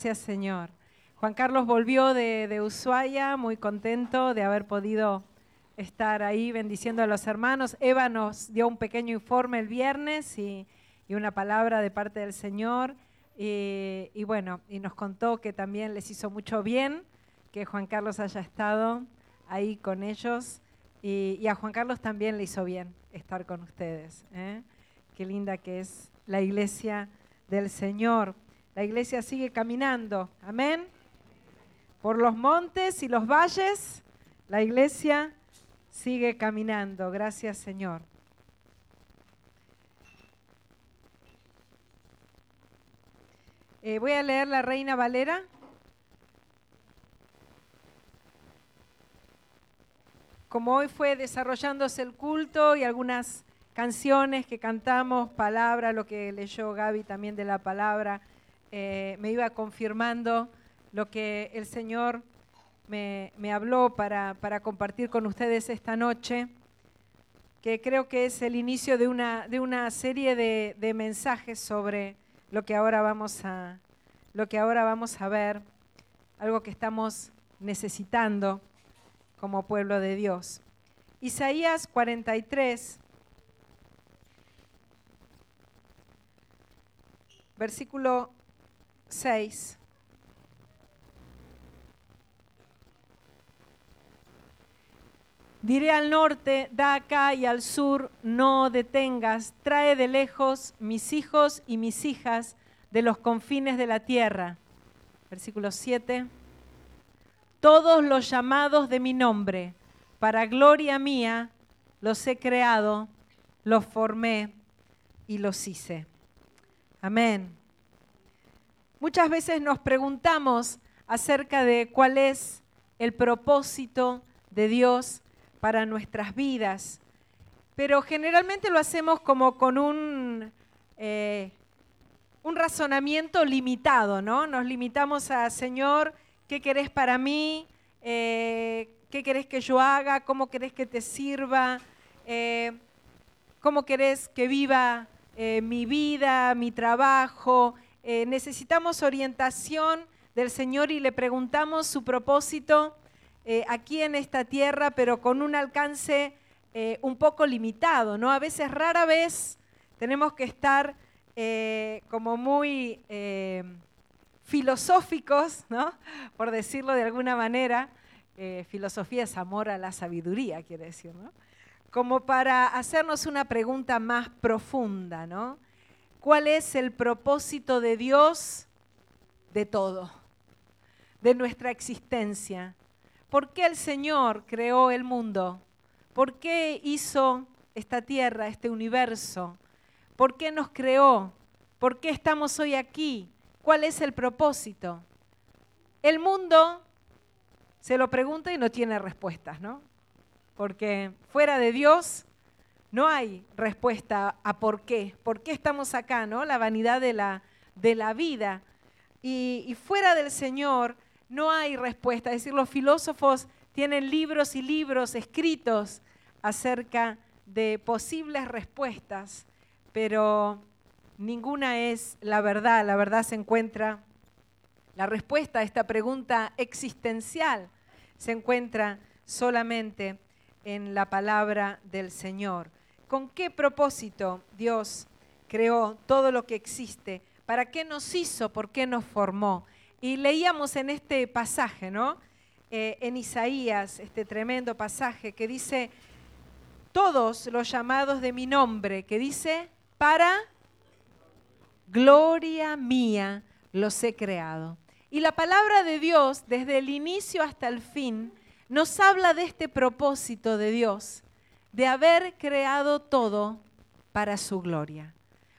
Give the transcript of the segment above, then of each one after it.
Gracias, Señor. Juan Carlos volvió de, Ushuaia, muy contento de haber podido estar ahí bendiciendo a los hermanos. Eva nos dio un pequeño informe el viernes y, una palabra de parte del Señor. Y, y, bueno, y nos contó que también les hizo mucho bien que Juan Carlos haya estado ahí con ellos. Y, a Juan Carlos también le hizo bien estar con ustedes. ¿eh? Qué linda que es la iglesia del Señor. La iglesia sigue caminando. Amén. Por los montes y los valles, la iglesia sigue caminando. Gracias Señor. Eh, voy a leer la Reina Valera. Como hoy fue desarrollándose el culto y algunas canciones que cantamos, palabra, lo que leyó Gaby también de la palabra, eh, me iba confirmando lo que el Señor me, habló para, compartir con ustedes esta noche, que creo que es el inicio de una, serie de, de, mensajes sobre lo que, ahora vamos a, lo que ahora vamos a ver, algo que estamos necesitando como pueblo de Dios. Isaías 43, versículo 6. Diré al norte, da acá y al sur, no detengas, trae de lejos mis hijos y mis hijas de los confines de la tierra. Versículo 7. Todos los llamados de mi nombre, para gloria mía, los he creado, los formé y los hice. Amén. Muchas veces nos preguntamos acerca de cuál es el propósito de Dios para nuestras vidas, pero generalmente lo hacemos como con un, eh, un razonamiento limitado, ¿no? Nos limitamos a, Señor, ¿qué querés para mí? Eh, ¿Qué querés que yo haga? ¿Cómo querés que te sirva? Eh, ¿Cómo querés que viva mi vida, mi trabajo? Eh, necesitamos orientación del Señor y le preguntamos su propósito eh, aquí en esta tierra, pero con un alcance eh, un poco limitado, ¿no? A veces, rara vez, tenemos que estar como muy filosóficos, ¿no? Por decirlo de alguna manera. filosofía es amor a la sabiduría, quiere decir, ¿no? Como para hacernos una pregunta más profunda, ¿no? Cuál es el propósito de Dios de todo, de nuestra existencia. ¿Por qué el Señor creó el mundo? ¿Por qué hizo esta tierra, este universo? ¿Por qué nos creó? ¿Por qué estamos hoy aquí? ¿Cuál es el propósito? El mundo se lo pregunta y no tiene respuestas, ¿no? Porque fuera de Dios no hay respuesta a por qué, por qué estamos acá, ¿no? La vanidad de la, de la vida. Y, y, fuera del Señor no hay respuesta. Es decir, los filósofos tienen libros y libros escritos acerca de posibles respuestas, pero ninguna es la verdad. La verdad se encuentra, la respuesta a esta pregunta existencial se encuentra solamente en la palabra del Señor con qué propósito Dios creó todo lo que existe, para qué nos hizo, por qué nos formó. Y leíamos en este pasaje, ¿no? Eh, en Isaías, este tremendo pasaje que dice, todos los llamados de mi nombre, que dice, para gloria mía los he creado. Y la palabra de Dios, desde el inicio hasta el fin, nos habla de este propósito de Dios de haber creado todo para su gloria.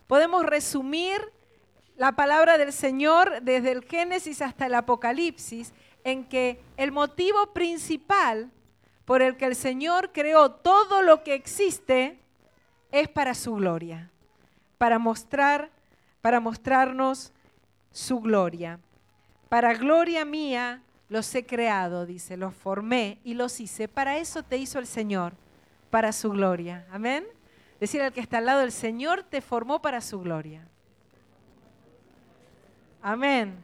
Podemos resumir la palabra del Señor desde el Génesis hasta el Apocalipsis en que el motivo principal por el que el Señor creó todo lo que existe es para su gloria, para mostrar, para mostrarnos su gloria. Para gloria mía los he creado, dice, los formé y los hice. Para eso te hizo el Señor para su gloria. Amén. Decir al que está al lado, el Señor te formó para su gloria. Amén.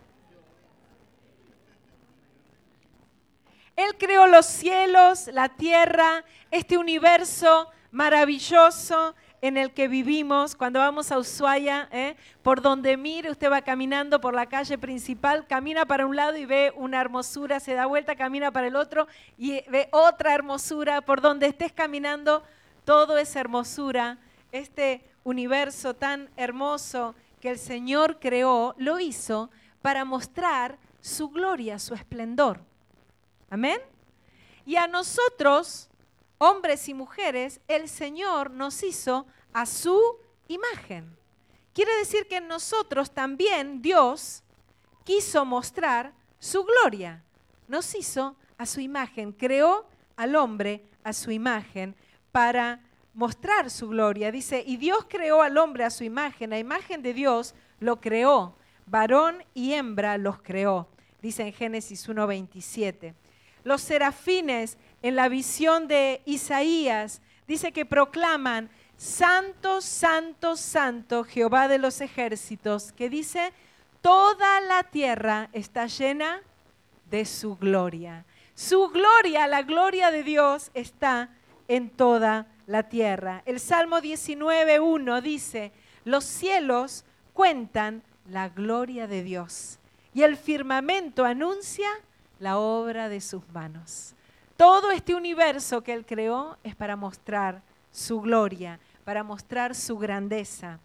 Él creó los cielos, la tierra, este universo maravilloso en el que vivimos. Cuando vamos a Ushuaia, ¿eh? por donde mire, usted va caminando por la calle principal, camina para un lado y ve una hermosura, se da vuelta, camina para el otro y ve otra hermosura. Por donde estés caminando, todo es hermosura. Este universo tan hermoso que el Señor creó, lo hizo para mostrar su gloria, su esplendor. Amén. Y a nosotros, hombres y mujeres, el Señor nos hizo a su imagen. Quiere decir que en nosotros también Dios quiso mostrar su gloria. Nos hizo a su imagen, creó al hombre a su imagen para mostrar su gloria. Dice, y Dios creó al hombre a su imagen, a imagen de Dios lo creó, varón y hembra los creó. Dice en Génesis 1.27 los serafines en la visión de Isaías, dice que proclaman, Santo, Santo, Santo, Jehová de los ejércitos, que dice, toda la tierra está llena de su gloria. Su gloria, la gloria de Dios está en toda la tierra. El Salmo 19.1 dice, los cielos cuentan la gloria de Dios y el firmamento anuncia la obra de sus manos. Todo este universo que Él creó es para mostrar su gloria, para mostrar su grandeza.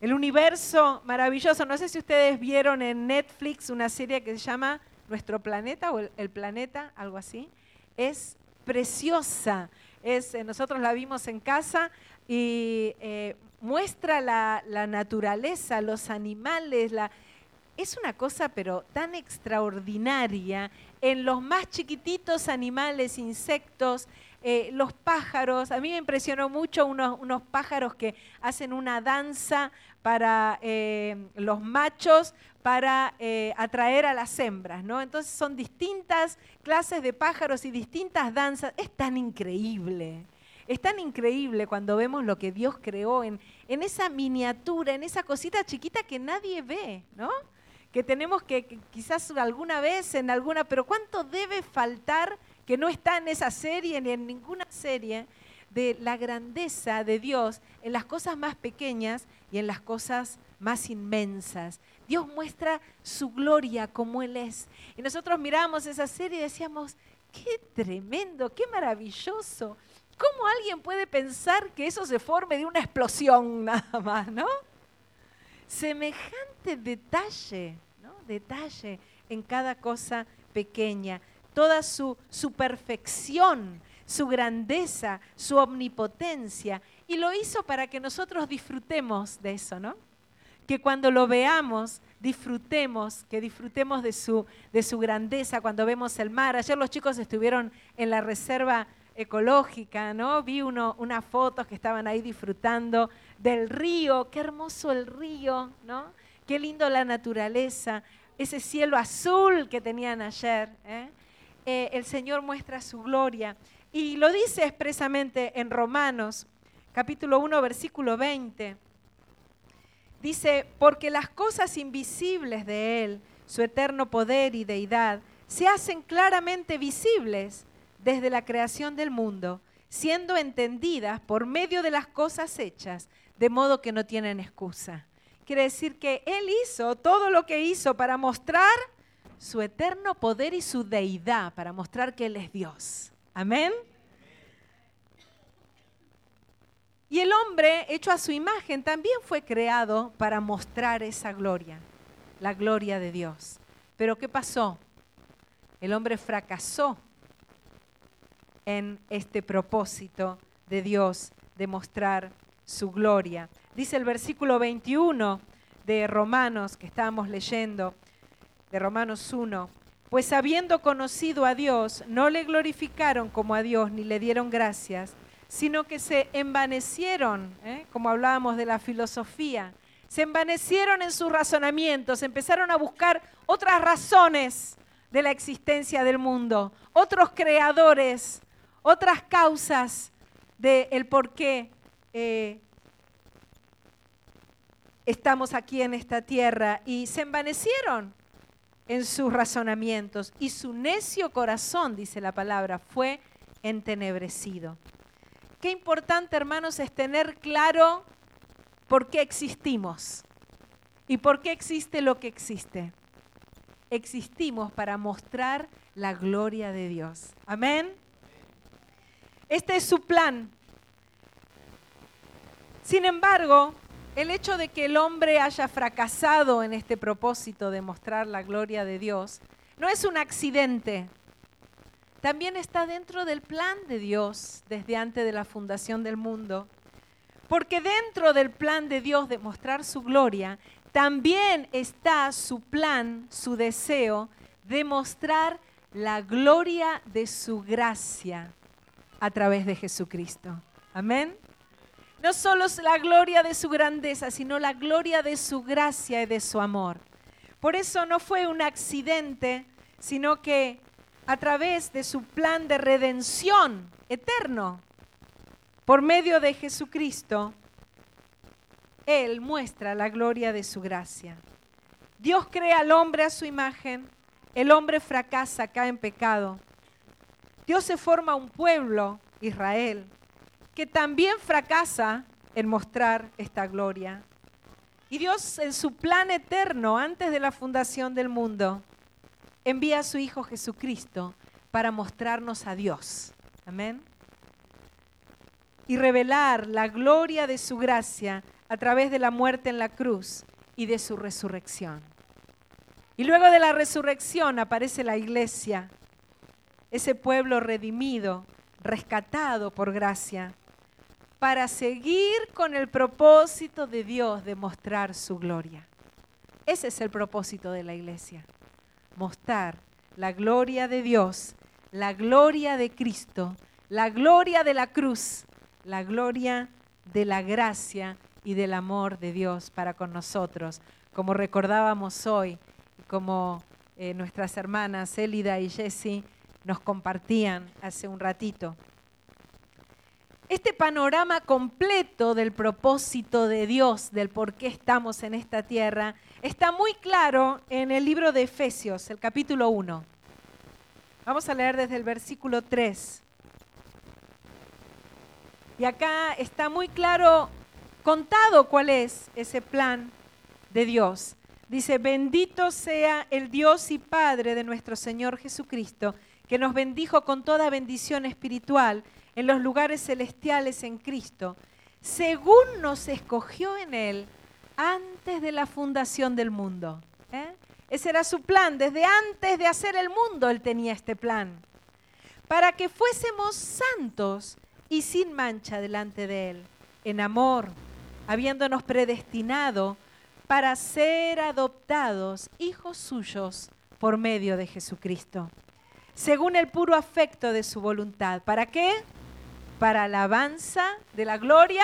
El universo maravilloso, no sé si ustedes vieron en Netflix una serie que se llama Nuestro Planeta o El, Planeta, algo así. Es preciosa. Es, eh, nosotros la vimos en casa y eh, muestra la, la, naturaleza, los animales, la, es una cosa pero tan extraordinaria en los más chiquititos animales, insectos, eh, los pájaros. A mí me impresionó mucho unos, pájaros que hacen una danza para eh, los machos para eh, atraer a las hembras, ¿no? Entonces son distintas clases de pájaros y distintas danzas. Es tan increíble. Es tan increíble cuando vemos lo que Dios creó en, en esa miniatura, en esa cosita chiquita que nadie ve, ¿no? Que tenemos que, quizás alguna vez en alguna, pero ¿cuánto debe faltar que no está en esa serie ni en ninguna serie de la grandeza de Dios en las cosas más pequeñas y en las cosas más inmensas? Dios muestra su gloria como Él es. Y nosotros miramos esa serie y decíamos, qué tremendo, qué maravilloso. ¿Cómo alguien puede pensar que eso se forme de una explosión nada más, no? Semejante detalle, ¿no? detalle en cada cosa pequeña, toda su, su perfección, su grandeza, su omnipotencia, y lo hizo para que nosotros disfrutemos de eso, ¿no? Que cuando lo veamos, disfrutemos, que disfrutemos de su, de su grandeza cuando vemos el mar. Ayer los chicos estuvieron en la reserva ecológica, ¿no? Vi uno, unas fotos que estaban ahí disfrutando del río, qué hermoso el río, ¿no? Qué lindo la naturaleza, ese cielo azul que tenían ayer. ¿eh? Eh, el Señor muestra su gloria y lo dice expresamente en Romanos, capítulo 1, versículo 20. Dice, porque las cosas invisibles de Él, su eterno poder y deidad, se hacen claramente visibles desde la creación del mundo, siendo entendidas por medio de las cosas hechas, de modo que no tienen excusa. Quiere decir que Él hizo todo lo que hizo para mostrar su eterno poder y su deidad, para mostrar que Él es Dios. Amén. Y el hombre, hecho a su imagen, también fue creado para mostrar esa gloria, la gloria de Dios. Pero ¿qué pasó? El hombre fracasó en este propósito de Dios de mostrar su gloria. Dice el versículo 21 de Romanos que estábamos leyendo, de Romanos 1, pues habiendo conocido a Dios, no le glorificaron como a Dios ni le dieron gracias, sino que se envanecieron, ¿eh? como hablábamos de la filosofía, se envanecieron en sus razonamientos, empezaron a buscar otras razones de la existencia del mundo, otros creadores, otras causas del por qué eh, estamos aquí en esta tierra y se envanecieron. en sus razonamientos y su necio corazón, dice la palabra, fue entenebrecido. Qué importante, hermanos, es tener claro por qué existimos y por qué existe lo que existe. Existimos para mostrar la gloria de Dios. Amén. Este es su plan. Sin embargo, el hecho de que el hombre haya fracasado en este propósito de mostrar la gloria de Dios no es un accidente. También está dentro del plan de Dios desde antes de la fundación del mundo. Porque dentro del plan de Dios de mostrar su gloria, también está su plan, su deseo de mostrar la gloria de su gracia a través de Jesucristo. Amén. No solo es la gloria de su grandeza, sino la gloria de su gracia y de su amor. Por eso no fue un accidente, sino que a través de su plan de redención eterno, por medio de Jesucristo, Él muestra la gloria de su gracia. Dios crea al hombre a su imagen, el hombre fracasa, cae en pecado. Dios se forma un pueblo, Israel, que también fracasa en mostrar esta gloria. Y Dios en su plan eterno, antes de la fundación del mundo, envía a su Hijo Jesucristo para mostrarnos a Dios. Amén. Y revelar la gloria de su gracia a través de la muerte en la cruz y de su resurrección. Y luego de la resurrección aparece la iglesia, ese pueblo redimido, rescatado por gracia, para seguir con el propósito de Dios de mostrar su gloria. Ese es el propósito de la iglesia, mostrar la gloria de Dios, la gloria de Cristo, la gloria de la cruz, la gloria de la gracia y del amor de Dios para con nosotros, como recordábamos hoy, como eh, nuestras hermanas Elida y Jessie nos compartían hace un ratito. Este panorama completo del propósito de Dios, del por qué estamos en esta tierra, está muy claro en el libro de Efesios, el capítulo 1. Vamos a leer desde el versículo 3. Y acá está muy claro contado cuál es ese plan de Dios. Dice, bendito sea el Dios y Padre de nuestro Señor Jesucristo, que nos bendijo con toda bendición espiritual en los lugares celestiales en Cristo, según nos escogió en Él antes de la fundación del mundo. ¿eh? Ese era su plan, desde antes de hacer el mundo Él tenía este plan, para que fuésemos santos y sin mancha delante de Él, en amor, habiéndonos predestinado para ser adoptados hijos suyos por medio de Jesucristo, según el puro afecto de su voluntad. ¿Para qué? para alabanza de la gloria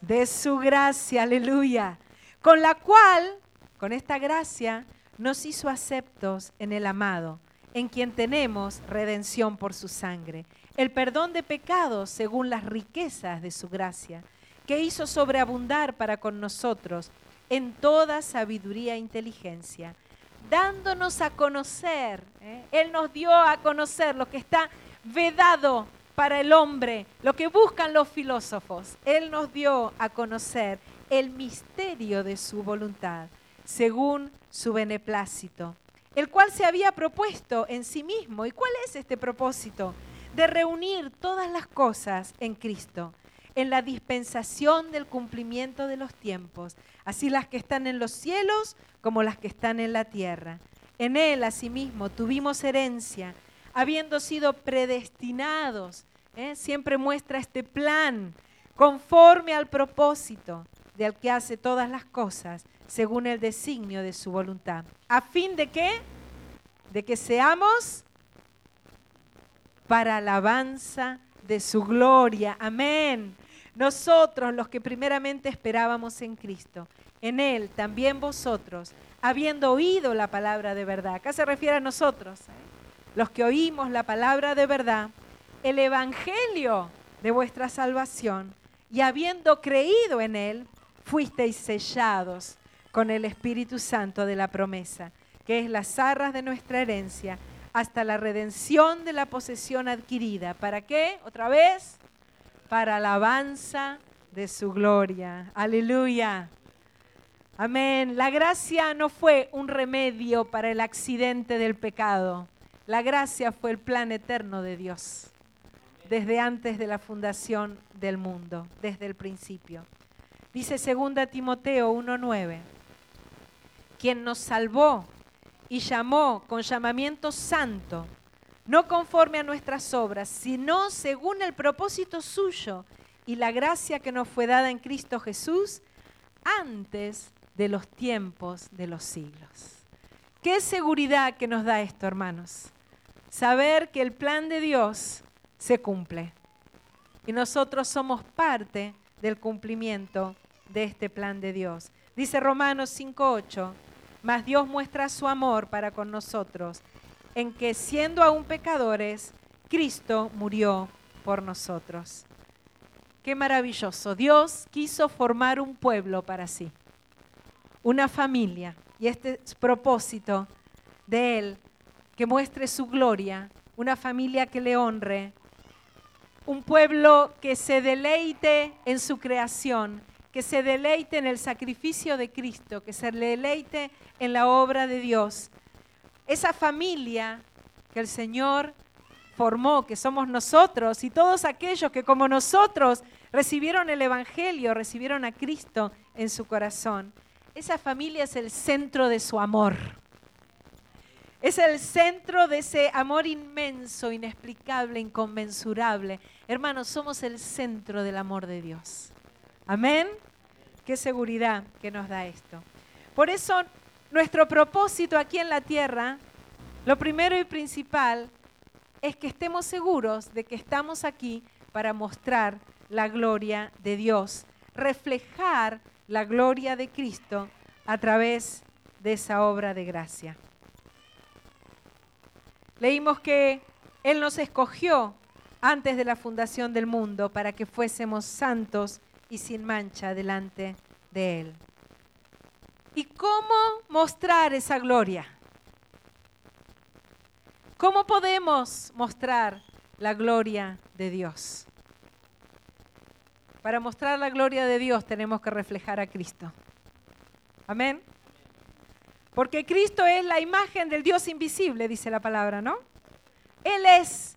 de su gracia, aleluya, con la cual, con esta gracia, nos hizo aceptos en el amado, en quien tenemos redención por su sangre, el perdón de pecados según las riquezas de su gracia, que hizo sobreabundar para con nosotros en toda sabiduría e inteligencia, dándonos a conocer, ¿eh? Él nos dio a conocer lo que está vedado para el hombre, lo que buscan los filósofos. Él nos dio a conocer el misterio de su voluntad, según su beneplácito, el cual se había propuesto en sí mismo. ¿Y cuál es este propósito? De reunir todas las cosas en Cristo, en la dispensación del cumplimiento de los tiempos, así las que están en los cielos como las que están en la tierra. En Él, asimismo, tuvimos herencia habiendo sido predestinados. ¿eh? Siempre muestra este plan conforme al propósito del que hace todas las cosas según el designio de su voluntad. ¿A fin de qué? De que seamos para alabanza de su gloria. Amén. Nosotros, los que primeramente esperábamos en Cristo, en Él también vosotros, habiendo oído la palabra de verdad. Acá se refiere a nosotros. ¿eh? los que oímos la palabra de verdad, el evangelio de vuestra salvación, y habiendo creído en él, fuisteis sellados con el Espíritu Santo de la promesa, que es las arras de nuestra herencia, hasta la redención de la posesión adquirida. ¿Para qué? Otra vez, para alabanza de su gloria. Aleluya. Amén. La gracia no fue un remedio para el accidente del pecado. La gracia fue el plan eterno de Dios desde antes de la fundación del mundo, desde el principio. Dice 2 Timoteo 1:9, quien nos salvó y llamó con llamamiento santo, no conforme a nuestras obras, sino según el propósito suyo y la gracia que nos fue dada en Cristo Jesús antes de los tiempos de los siglos. ¿Qué seguridad que nos da esto, hermanos? Saber que el plan de Dios se cumple. Y nosotros somos parte del cumplimiento de este plan de Dios. Dice Romanos 5.8, mas Dios muestra su amor para con nosotros, en que siendo aún pecadores, Cristo murió por nosotros. Qué maravilloso. Dios quiso formar un pueblo para sí, una familia. Y este es propósito de Él, que muestre su gloria, una familia que le honre, un pueblo que se deleite en su creación, que se deleite en el sacrificio de Cristo, que se deleite en la obra de Dios. Esa familia que el Señor formó, que somos nosotros y todos aquellos que como nosotros recibieron el Evangelio, recibieron a Cristo en su corazón. Esa familia es el centro de su amor. Es el centro de ese amor inmenso, inexplicable, inconmensurable. Hermanos, somos el centro del amor de Dios. Amén. Qué seguridad que nos da esto. Por eso, nuestro propósito aquí en la tierra, lo primero y principal, es que estemos seguros de que estamos aquí para mostrar la gloria de Dios, reflejar la gloria de Cristo a través de esa obra de gracia. Leímos que Él nos escogió antes de la fundación del mundo para que fuésemos santos y sin mancha delante de Él. ¿Y cómo mostrar esa gloria? ¿Cómo podemos mostrar la gloria de Dios? Para mostrar la gloria de Dios tenemos que reflejar a Cristo. Amén. Porque Cristo es la imagen del Dios invisible, dice la palabra, ¿no? Él es,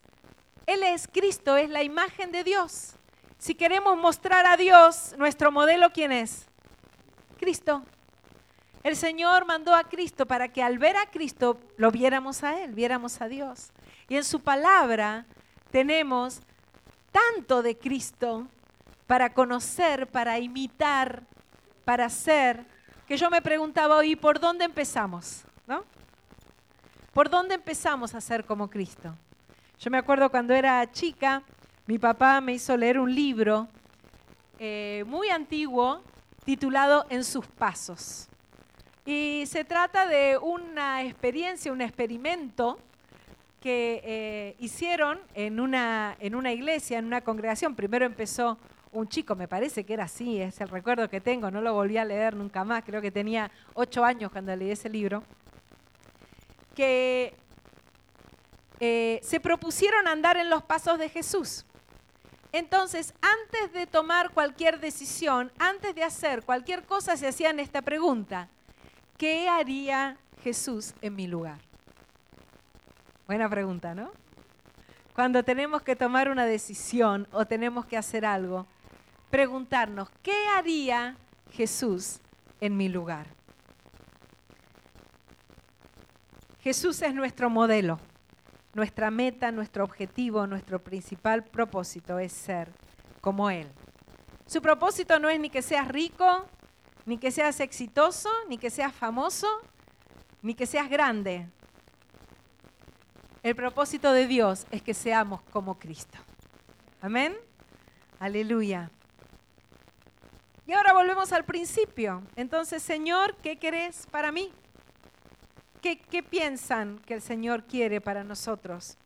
Él es Cristo, es la imagen de Dios. Si queremos mostrar a Dios, nuestro modelo, ¿quién es? Cristo. El Señor mandó a Cristo para que al ver a Cristo lo viéramos a Él, viéramos a Dios. Y en su palabra tenemos tanto de Cristo para conocer, para imitar, para ser que yo me preguntaba hoy, ¿por dónde empezamos? ¿No? ¿Por dónde empezamos a ser como Cristo? Yo me acuerdo cuando era chica, mi papá me hizo leer un libro eh, muy antiguo titulado En sus pasos. Y se trata de una experiencia, un experimento que eh, hicieron en una, en una iglesia, en una congregación. Primero empezó un chico, me parece que era así, es el recuerdo que tengo, no lo volví a leer nunca más, creo que tenía ocho años cuando leí ese libro, que eh, se propusieron andar en los pasos de Jesús. Entonces, antes de tomar cualquier decisión, antes de hacer cualquier cosa, se hacían esta pregunta, ¿qué haría Jesús en mi lugar? Buena pregunta, ¿no? Cuando tenemos que tomar una decisión o tenemos que hacer algo, preguntarnos, ¿qué haría Jesús en mi lugar? Jesús es nuestro modelo, nuestra meta, nuestro objetivo, nuestro principal propósito es ser como Él. Su propósito no es ni que seas rico, ni que seas exitoso, ni que seas famoso, ni que seas grande. El propósito de Dios es que seamos como Cristo. Amén. Aleluya. Y ahora volvemos al principio. Entonces, Señor, ¿qué querés para mí? ¿Qué, ¿Qué, piensan que el Señor quiere para nosotros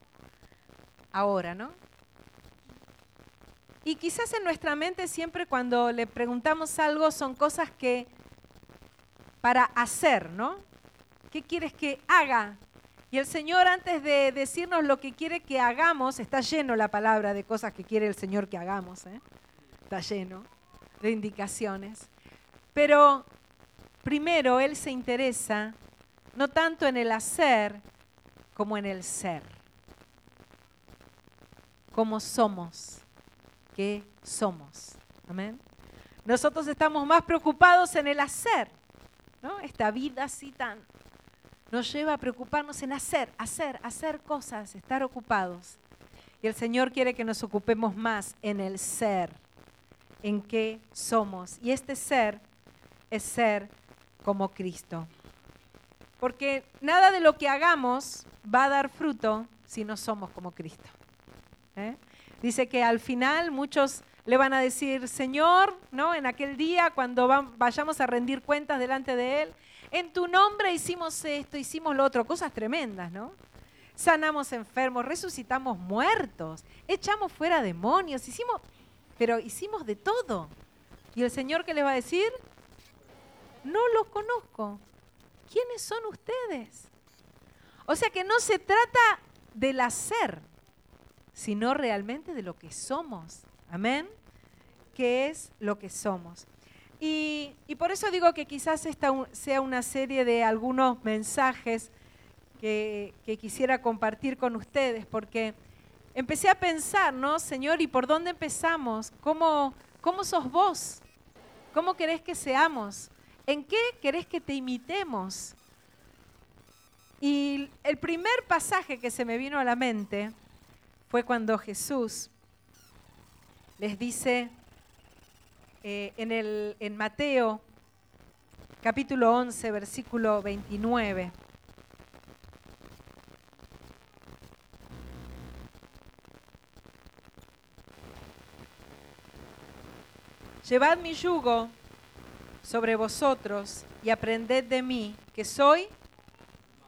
ahora, no? Y quizás en nuestra mente siempre cuando le preguntamos algo son cosas que para hacer, ¿no? ¿Qué quieres que haga? Y el Señor antes de decirnos lo que quiere que hagamos, está lleno la palabra de cosas que quiere el Señor que hagamos. ¿eh? Está lleno de indicaciones. Pero primero Él se interesa no tanto en el hacer como en el ser. Como somos, ¿Qué somos. Amén. Nosotros estamos más preocupados en el hacer, ¿no? Esta vida así tan nos lleva a preocuparnos en hacer, hacer, hacer cosas, estar ocupados. Y el Señor quiere que nos ocupemos más en el ser, en qué somos. Y este ser es ser como Cristo. Porque nada de lo que hagamos va a dar fruto si no somos como Cristo. ¿eh? Dice que al final muchos le van a decir, Señor, ¿no? En aquel día cuando vayamos a rendir cuentas delante de Él, en tu nombre hicimos esto, hicimos lo otro, cosas tremendas, ¿no? Sanamos enfermos, resucitamos muertos, echamos fuera demonios, hicimos, pero hicimos de todo. ¿Y el Señor qué les va a decir? No los conozco. ¿Quiénes son ustedes? O sea que no se trata del hacer, sino realmente de lo que somos. Amén. ¿Qué es lo que somos? Y, por eso digo que quizás esta sea una serie de algunos mensajes que, que, quisiera compartir con ustedes, porque empecé a pensar, ¿no? Señor, ¿y por dónde empezamos? ¿Cómo, cómo sos vos? ¿Cómo querés que seamos? ¿En qué querés que te imitemos? Y el primer pasaje que se me vino a la mente fue cuando Jesús les dice eh, en, el, en Mateo capítulo 11, versículo 29. Llevad mi yugo sobre vosotros y aprended de mí, que soy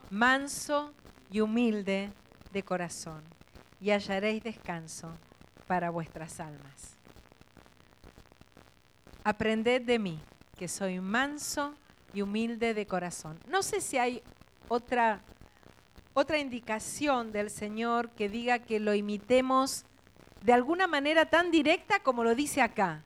manso y humilde de corazón, y hallaréis descanso para vuestras almas. Aprended de mí, que soy manso y humilde de corazón. No sé si hay otra, otra indicación del Señor que diga que lo imitemos de alguna manera tan directa como lo dice acá,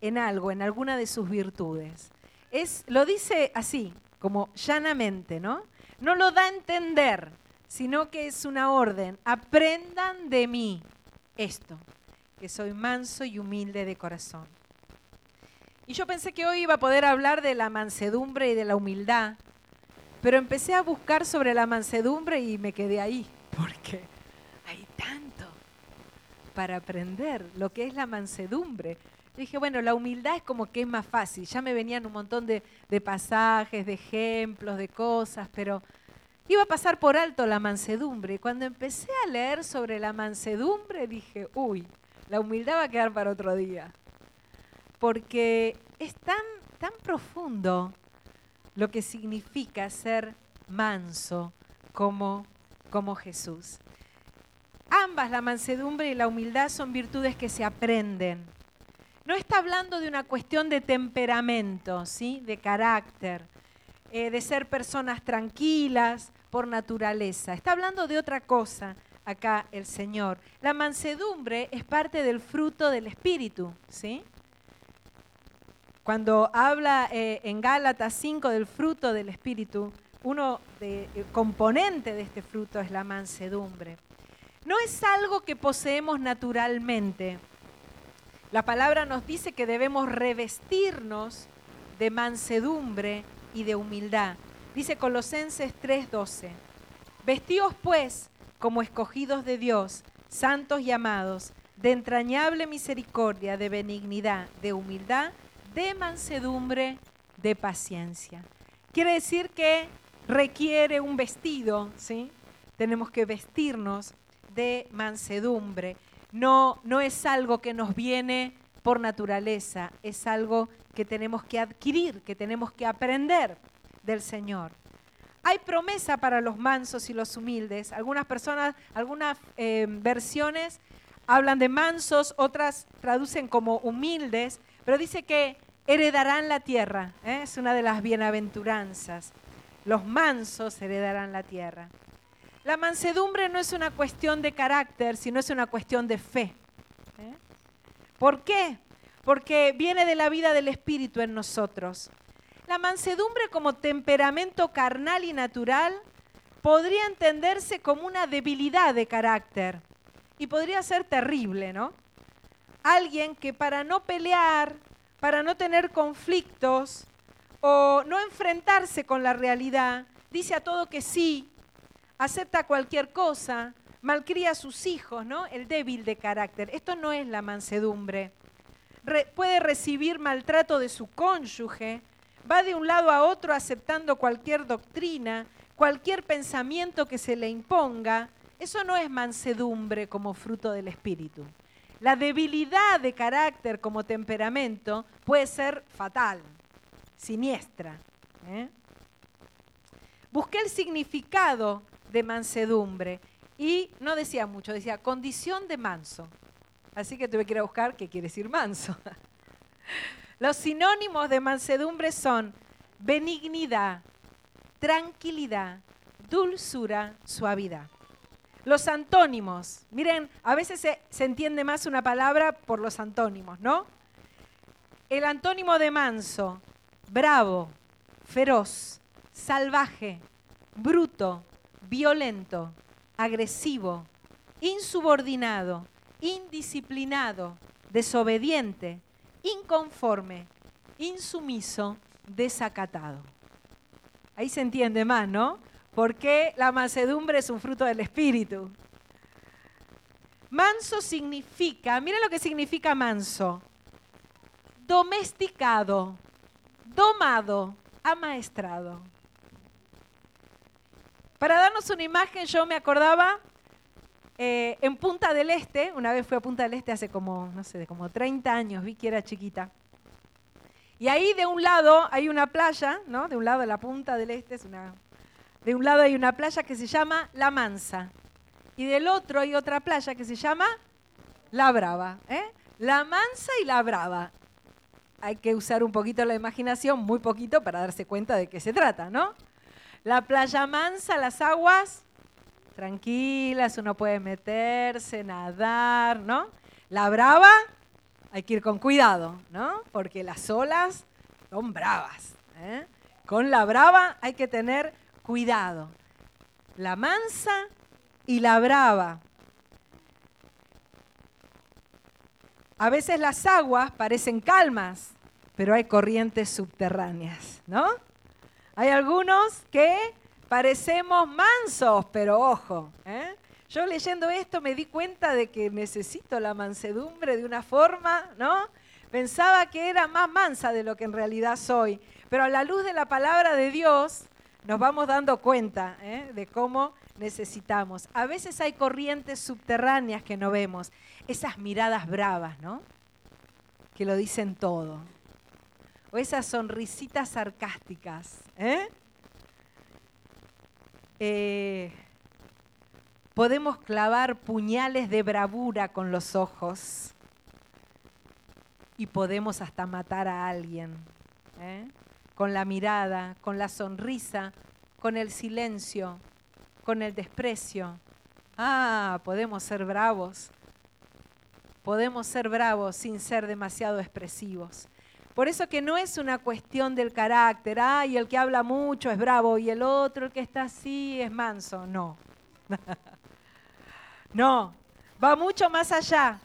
en algo, en alguna de sus virtudes. Es, lo dice así, como llanamente, ¿no? No lo da a entender, sino que es una orden. Aprendan de mí esto, que soy manso y humilde de corazón. Y yo pensé que hoy iba a poder hablar de la mansedumbre y de la humildad, pero empecé a buscar sobre la mansedumbre y me quedé ahí, porque hay tanto para aprender lo que es la mansedumbre dije, bueno, la humildad es como que es más fácil. Ya me venían un montón de, pasajes, de ejemplos, de cosas, pero iba a pasar por alto la mansedumbre. Cuando empecé a leer sobre la mansedumbre, dije, uy, la humildad va a quedar para otro día. Porque es tan, tan profundo lo que significa ser manso como, como Jesús. Ambas, la mansedumbre y la humildad, son virtudes que se aprenden no está hablando de una cuestión de temperamento, ¿sí? de carácter, eh, de ser personas tranquilas por naturaleza. Está hablando de otra cosa acá el Señor. La mansedumbre es parte del fruto del Espíritu. ¿sí? Cuando habla eh, en Gálatas 5 del fruto del Espíritu, uno de, eh, componente de este fruto es la mansedumbre. No es algo que poseemos naturalmente, la palabra nos dice que debemos revestirnos de mansedumbre y de humildad. Dice Colosenses 3:12, vestíos pues como escogidos de Dios, santos y amados, de entrañable misericordia, de benignidad, de humildad, de mansedumbre, de paciencia. Quiere decir que requiere un vestido, ¿sí? Tenemos que vestirnos de mansedumbre no, no es algo que nos viene por naturaleza, es algo que tenemos que adquirir, que tenemos que aprender del Señor. Hay promesa para los mansos y los humildes. Algunas personas, algunas eh, versiones hablan de mansos, otras traducen como humildes, pero dice que heredarán la tierra. ¿eh? Es una de las bienaventuranzas. Los mansos heredarán la tierra. La mansedumbre no es una cuestión de carácter, sino es una cuestión de fe. ¿eh? ¿Por qué? Porque viene de la vida del Espíritu en nosotros. La mansedumbre como temperamento carnal y natural podría entenderse como una debilidad de carácter y podría ser terrible, ¿no? Alguien que para no pelear, para no tener conflictos o no enfrentarse con la realidad, dice a todo que sí, acepta cualquier cosa, malcría a sus hijos, ¿no? El débil de carácter. Esto no es la mansedumbre. puede recibir maltrato de su cónyuge, va de un lado a otro aceptando cualquier doctrina, cualquier pensamiento que se le imponga. Eso no es mansedumbre como fruto del espíritu. La debilidad de carácter como temperamento puede ser fatal, siniestra. ¿eh? Busqué el significado de mansedumbre. Y no decía mucho, decía condición de manso. Así que tuve que ir a buscar qué quiere decir manso. Los sinónimos de mansedumbre son benignidad, tranquilidad, dulzura, suavidad. Los antónimos, miren, a veces se, se, entiende más una palabra por los antónimos, ¿no? El antónimo de manso, bravo, feroz, salvaje, bruto, violento, agresivo, insubordinado, indisciplinado, desobediente, inconforme, insumiso, desacatado. Ahí se entiende más, ¿no? Porque la mansedumbre es un fruto del Espíritu. Manso significa, mira lo que significa manso, domesticado, domado, amaestrado. Para darnos una imagen, yo me acordaba eh, en Punta del Este, una vez fui a Punta del Este hace como, no sé, como 30 años, vi que era chiquita. Y ahí de un lado hay una playa, ¿no? De un lado de la Punta del Este es una... De un lado hay una playa que se llama La Mansa. Y del otro hay otra playa que se llama La Brava. ¿eh? La Mansa y La Brava. Hay que usar un poquito la imaginación, muy poquito, para darse cuenta de qué se trata, ¿no? La playa mansa, las aguas tranquilas, uno puede meterse, nadar, ¿no? La brava, hay que ir con cuidado, ¿no? Porque las olas son bravas. ¿eh? Con la brava hay que tener cuidado. La mansa y la brava. A veces las aguas parecen calmas, pero hay corrientes subterráneas, ¿no? Hay algunos que parecemos mansos, pero ojo, ¿eh? yo leyendo esto me di cuenta de que necesito la mansedumbre de una forma, ¿no? Pensaba que era más mansa de lo que en realidad soy, pero a la luz de la palabra de Dios nos vamos dando cuenta ¿eh? de cómo necesitamos. A veces hay corrientes subterráneas que no vemos, esas miradas bravas, ¿no? Que lo dicen todo o esas sonrisitas sarcásticas. ¿eh? Eh, podemos clavar puñales de bravura con los ojos y podemos hasta matar a alguien. ¿eh? Con la mirada, con la sonrisa, con el silencio, con el desprecio. Ah, podemos ser bravos. Podemos ser bravos sin ser demasiado expresivos. Por eso que no es una cuestión del carácter, ay, el que habla mucho es bravo y el otro, el que está así, es manso. No. no, va mucho más allá.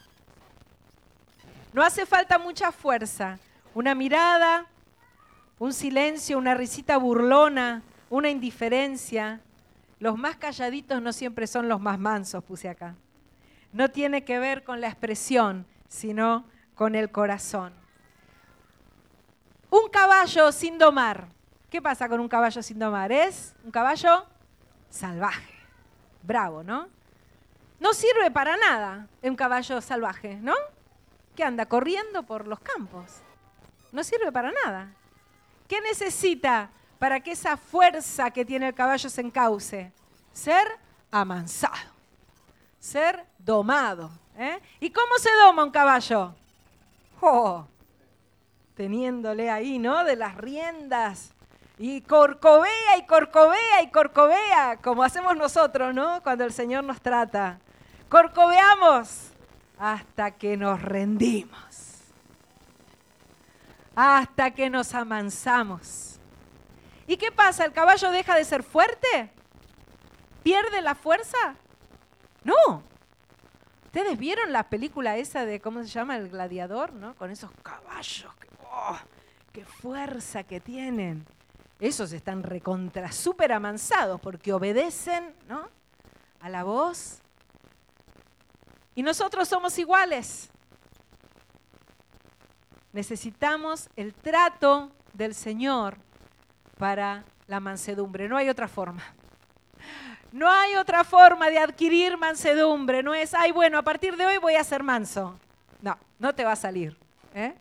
No hace falta mucha fuerza. Una mirada, un silencio, una risita burlona, una indiferencia. Los más calladitos no siempre son los más mansos, puse acá. No tiene que ver con la expresión, sino con el corazón. Un caballo sin domar. ¿Qué pasa con un caballo sin domar? Es un caballo salvaje, bravo, ¿no? No sirve para nada un caballo salvaje, ¿no? Que anda corriendo por los campos. No sirve para nada. ¿Qué necesita para que esa fuerza que tiene el caballo se encauce? Ser amansado, ser domado. ¿eh? ¿Y cómo se doma un caballo? ¡Oh! Teniéndole ahí, ¿no? De las riendas. Y corcovea y corcovea y corcovea, como hacemos nosotros, ¿no? Cuando el Señor nos trata. Corcoveamos hasta que nos rendimos. Hasta que nos amansamos. ¿Y qué pasa? ¿El caballo deja de ser fuerte? ¿Pierde la fuerza? No. ¿Ustedes vieron la película esa de, ¿cómo se llama? El gladiador, ¿no? Con esos caballos. Oh, ¡Qué fuerza que tienen! Esos están recontra, súper amansados porque obedecen, ¿no? A la voz. Y nosotros somos iguales. Necesitamos el trato del Señor para la mansedumbre. No hay otra forma. No hay otra forma de adquirir mansedumbre. No es, ay, bueno, a partir de hoy voy a ser manso. No, no te va a salir. ¿eh?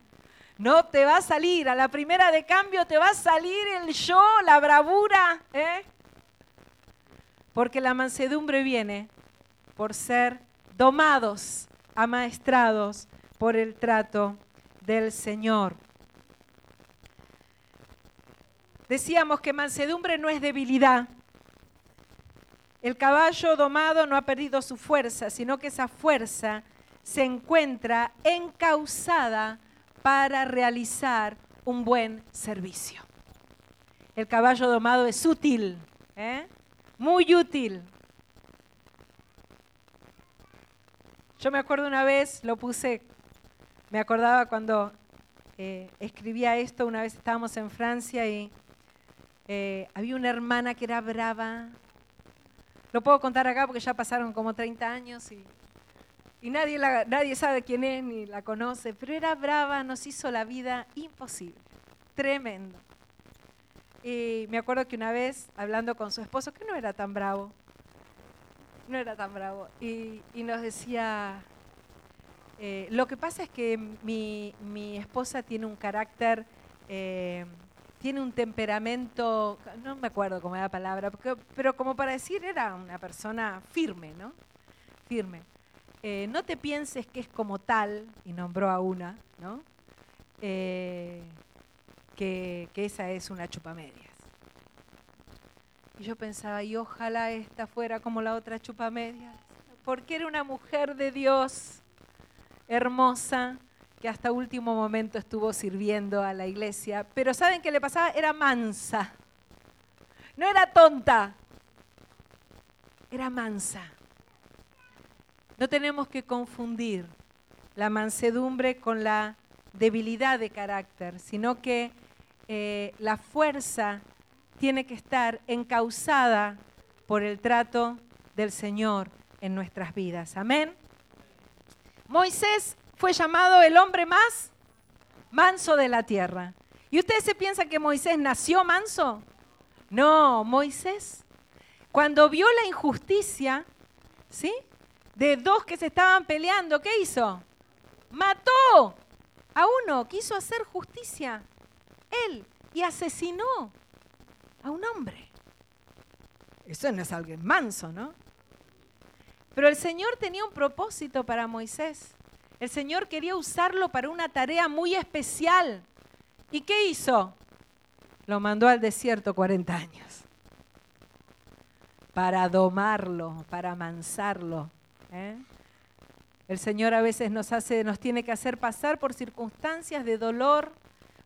No te va a salir. A la primera de cambio te va a salir el yo, la bravura. ¿eh? Porque la mansedumbre viene por ser domados, amaestrados por el trato del Señor. Decíamos que mansedumbre no es debilidad. El caballo domado no ha perdido su fuerza, sino que esa fuerza se encuentra encausada para realizar un buen servicio. El caballo domado es útil, ¿eh? muy útil. Yo me acuerdo una vez, lo puse, me acordaba cuando eh, escribía esto, una vez estábamos en Francia y eh, había una hermana que era brava. Lo puedo contar acá porque ya pasaron como 30 años y y nadie, nadie sabe quién es ni la conoce, pero era brava, nos hizo la vida imposible, tremendo. Y me acuerdo que una vez, hablando con su esposo, que no era tan bravo, no era tan bravo, y, nos decía, eh, lo que pasa es que mi, esposa tiene un carácter, eh, tiene un temperamento, no me acuerdo cómo era la palabra, pero como para decir era una persona firme, ¿no? Firme. Eh, no te pienses que es como tal, y nombró a una, ¿no? Eh, que, esa es una chupamedias. Y yo pensaba, y ojalá esta fuera como la otra chupamedias, porque era una mujer de Dios, hermosa, que hasta último momento estuvo sirviendo a la iglesia. Pero ¿saben qué le pasaba? Era mansa. No era tonta, era mansa. No tenemos que confundir la mansedumbre con la debilidad de carácter, sino que eh, la fuerza tiene que estar encausada por el trato del Señor en nuestras vidas. Amén. Moisés fue llamado el hombre más manso de la tierra. ¿Y ustedes se piensan que Moisés nació manso? No, Moisés, cuando vio la injusticia, ¿sí? De dos que se estaban peleando, ¿qué hizo? Mató a uno, quiso hacer justicia. Él y asesinó a un hombre. Eso no es alguien manso, ¿no? Pero el Señor tenía un propósito para Moisés. El Señor quería usarlo para una tarea muy especial. ¿Y qué hizo? Lo mandó al desierto 40 años. Para domarlo, para amansarlo, ¿eh? El Señor a veces nos, hace, nos tiene que hacer pasar por circunstancias de dolor,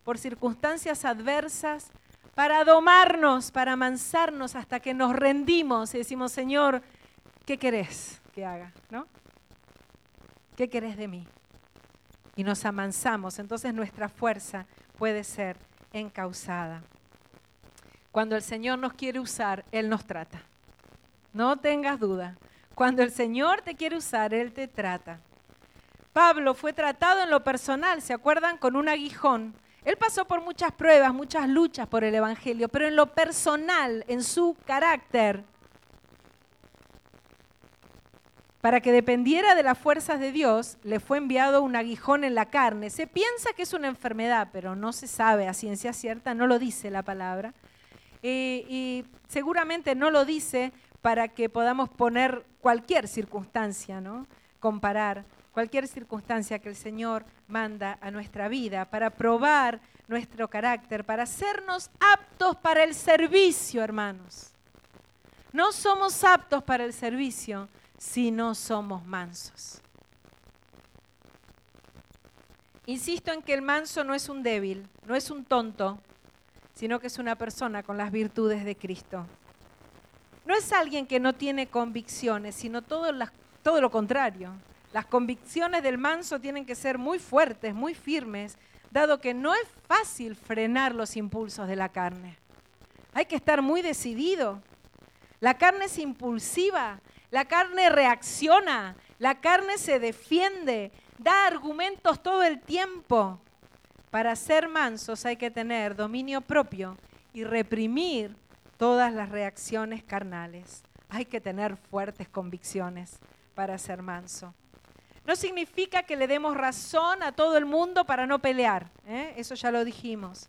por circunstancias adversas, para domarnos, para amansarnos hasta que nos rendimos y decimos, Señor, ¿qué querés que haga? ¿No? ¿Qué querés de mí? Y nos amansamos, entonces nuestra fuerza puede ser encausada. Cuando el Señor nos quiere usar, Él nos trata. No tengas duda. Cuando el Señor te quiere usar, Él te trata. Pablo fue tratado en lo personal, ¿se acuerdan? Con un aguijón. Él pasó por muchas pruebas, muchas luchas por el Evangelio, pero en lo personal, en su carácter, para que dependiera de las fuerzas de Dios, le fue enviado un aguijón en la carne. Se piensa que es una enfermedad, pero no se sabe a ciencia cierta, no lo dice la palabra. Eh, y seguramente no lo dice para que podamos poner cualquier circunstancia, ¿no? comparar cualquier circunstancia que el Señor manda a nuestra vida, para probar nuestro carácter, para hacernos aptos para el servicio, hermanos. No somos aptos para el servicio si no somos mansos. Insisto en que el manso no es un débil, no es un tonto, sino que es una persona con las virtudes de Cristo. No es alguien que no tiene convicciones, sino todo, lo contrario. Las convicciones del manso tienen que ser muy fuertes, muy firmes, dado que no es fácil frenar los impulsos de la carne. Hay que estar muy decidido. La carne es impulsiva, la carne reacciona, la carne se defiende, da argumentos todo el tiempo. Para ser mansos hay que tener dominio propio y reprimir todas las reacciones carnales. Hay que tener fuertes convicciones para ser manso. No significa que le demos razón a todo el mundo para no pelear, ¿eh? eso ya lo dijimos.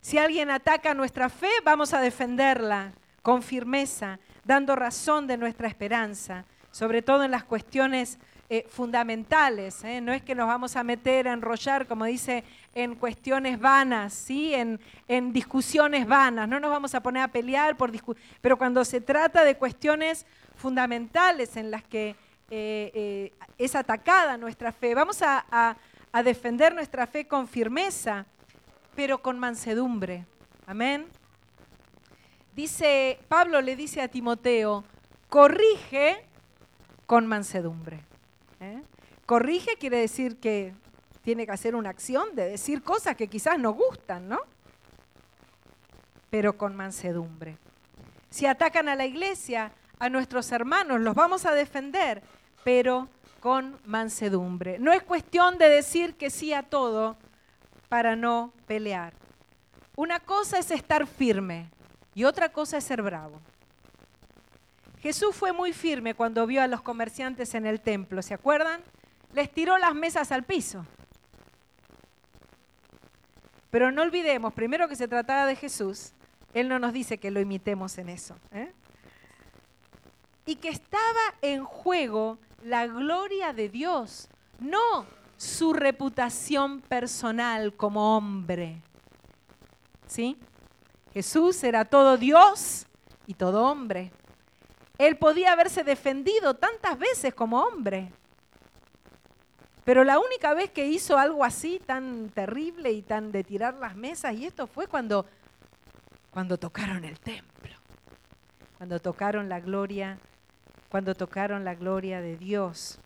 Si alguien ataca nuestra fe, vamos a defenderla con firmeza, dando razón de nuestra esperanza, sobre todo en las cuestiones eh, fundamentales. ¿eh? No es que nos vamos a meter a enrollar, como dice, en cuestiones vanas, ¿sí? en, discusiones vanas. No nos vamos a poner a pelear por Pero cuando se trata de cuestiones fundamentales en las que eh, es atacada nuestra fe, vamos a, a defender nuestra fe con firmeza, pero con mansedumbre. Amén. Dice, Pablo le dice a Timoteo, corrige con mansedumbre. ¿Eh? Corrige quiere decir que tiene que hacer una acción de decir cosas que quizás no gustan, ¿no? Pero con mansedumbre. Si atacan a la iglesia, a nuestros hermanos, los vamos a defender, pero con mansedumbre. No es cuestión de decir que sí a todo para no pelear. Una cosa es estar firme y otra cosa es ser bravo. Jesús fue muy firme cuando vio a los comerciantes en el templo, ¿se acuerdan? Les tiró las mesas al piso. Pero no olvidemos, primero que se trataba de Jesús, Él no nos dice que lo imitemos en eso. ¿eh? Y que estaba en juego la gloria de Dios, no su reputación personal como hombre. ¿Sí? Jesús era todo Dios y todo hombre. Él podía haberse defendido tantas veces como hombre. Pero la única vez que hizo algo así tan terrible y tan de tirar las mesas y esto fue cuando cuando tocaron el templo. Cuando tocaron la gloria, cuando tocaron la gloria de Dios.